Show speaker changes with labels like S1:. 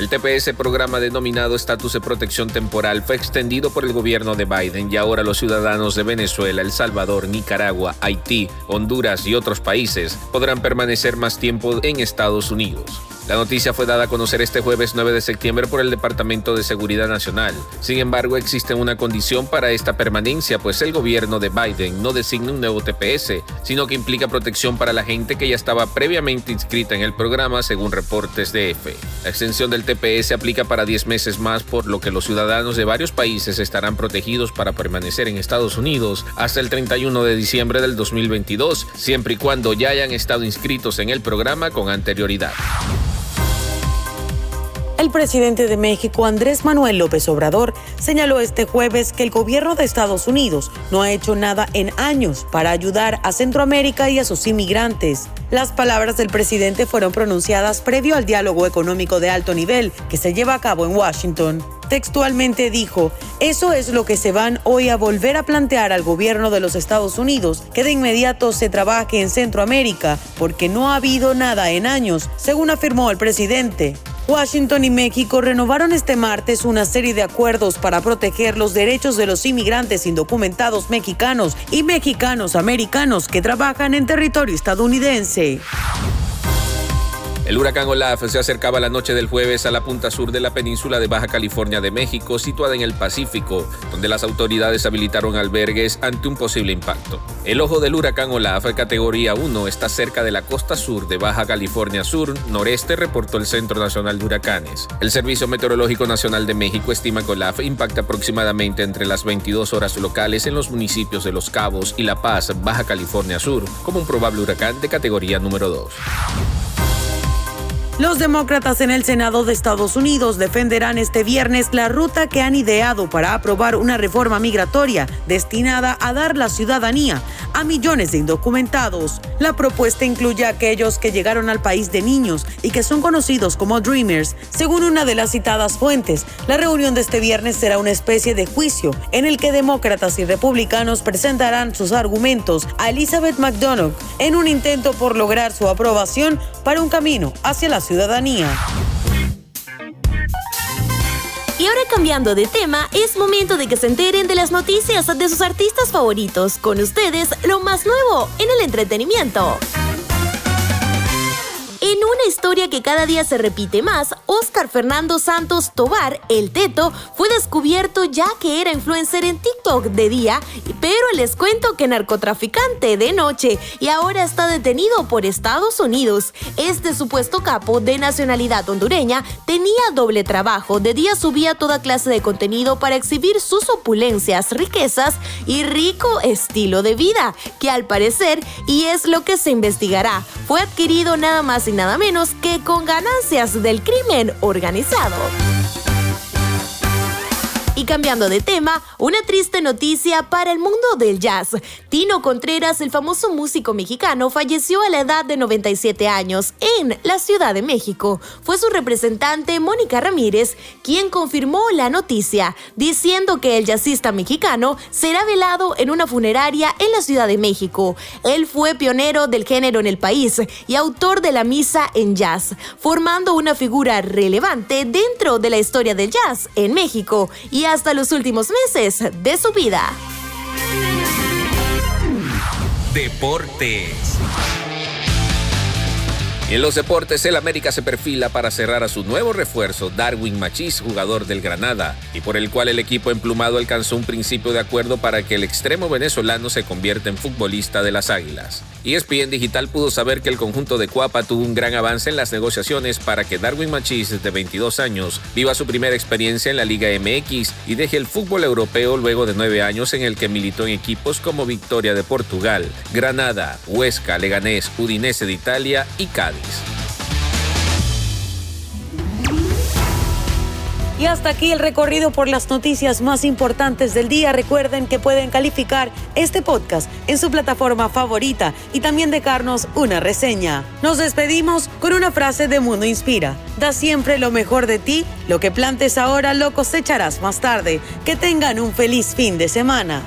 S1: El TPS, programa denominado Estatus de Protección Temporal, fue extendido por el gobierno de Biden y ahora los ciudadanos de Venezuela, El Salvador, Nicaragua, Haití, Honduras y otros países podrán permanecer más tiempo en Estados Unidos. La noticia fue dada a conocer este jueves 9 de septiembre por el Departamento de Seguridad Nacional. Sin embargo, existe una condición para esta permanencia, pues el gobierno de Biden no designa un nuevo TPS, sino que implica protección para la gente que ya estaba previamente inscrita en el programa, según reportes de EFE. La extensión del TPS aplica para 10 meses más, por lo que los ciudadanos de varios países estarán protegidos para permanecer en Estados Unidos hasta el 31 de diciembre del 2022, siempre y cuando ya hayan estado inscritos en el programa con anterioridad.
S2: El presidente de México, Andrés Manuel López Obrador, señaló este jueves que el gobierno de Estados Unidos no ha hecho nada en años para ayudar a Centroamérica y a sus inmigrantes. Las palabras del presidente fueron pronunciadas previo al diálogo económico de alto nivel que se lleva a cabo en Washington. Textualmente dijo, eso es lo que se van hoy a volver a plantear al gobierno de los Estados Unidos, que de inmediato se trabaje en Centroamérica, porque no ha habido nada en años, según afirmó el presidente. Washington y México renovaron este martes una serie de acuerdos para proteger los derechos de los inmigrantes indocumentados mexicanos y mexicanos americanos que trabajan en territorio estadounidense.
S1: El huracán Olaf se acercaba la noche del jueves a la punta sur de la península de Baja California de México, situada en el Pacífico, donde las autoridades habilitaron albergues ante un posible impacto. El ojo del huracán Olaf, categoría 1, está cerca de la costa sur de Baja California Sur, noreste, reportó el Centro Nacional de Huracanes. El Servicio Meteorológico Nacional de México estima que Olaf impacta aproximadamente entre las 22 horas locales en los municipios de Los Cabos y La Paz, Baja California Sur, como un probable huracán de categoría número 2.
S2: Los demócratas en el Senado de Estados Unidos defenderán este viernes la ruta que han ideado para aprobar una reforma migratoria destinada a dar la ciudadanía a millones de indocumentados. La propuesta incluye a aquellos que llegaron al país de niños y que son conocidos como Dreamers. Según una de las citadas fuentes, la reunión de este viernes será una especie de juicio en el que demócratas y republicanos presentarán sus argumentos a Elizabeth McDonough en un intento por lograr su aprobación para un camino hacia la ciudadanía.
S3: Cambiando de tema, es momento de que se enteren de las noticias de sus artistas favoritos. Con ustedes, lo más nuevo en el entretenimiento. En una historia que cada día se repite más, Oscar Fernando Santos Tobar, el Teto, fue descubierto ya que era influencer en TikTok de día, pero les cuento que narcotraficante de noche y ahora está detenido por Estados Unidos. Este supuesto capo de nacionalidad hondureña tenía doble trabajo. De día subía toda clase de contenido para exhibir sus opulencias, riquezas y rico estilo de vida, que al parecer, y es lo que se investigará, fue adquirido nada más nada menos que con ganancias del crimen organizado. Y cambiando de tema, una triste noticia para el mundo del jazz. Tino Contreras, el famoso músico mexicano, falleció a la edad de 97 años en la Ciudad de México. Fue su representante, Mónica Ramírez, quien confirmó la noticia, diciendo que el jazzista mexicano será velado en una funeraria en la Ciudad de México. Él fue pionero del género en el país y autor de la misa en jazz, formando una figura relevante dentro de la historia del jazz en México y hasta los últimos meses de su vida.
S1: Deportes. En los deportes, el América se perfila para cerrar a su nuevo refuerzo, Darwin Machís, jugador del Granada, y por el cual el equipo emplumado alcanzó un principio de acuerdo para que el extremo venezolano se convierta en futbolista de las Águilas. ESPN Digital pudo saber que el conjunto de Cuapa tuvo un gran avance en las negociaciones para que Darwin Machís, de 22 años, viva su primera experiencia en la Liga MX y deje el fútbol europeo luego de nueve años en el que militó en equipos como Victoria de Portugal, Granada, Huesca, Leganés, Udinese de Italia y Cádiz.
S2: Y hasta aquí el recorrido por las noticias más importantes del día. Recuerden que pueden calificar este podcast en su plataforma favorita y también dejarnos una reseña. Nos despedimos con una frase de Mundo Inspira. Da siempre lo mejor de ti, lo que plantes ahora lo cosecharás más tarde. Que tengan un feliz fin de semana.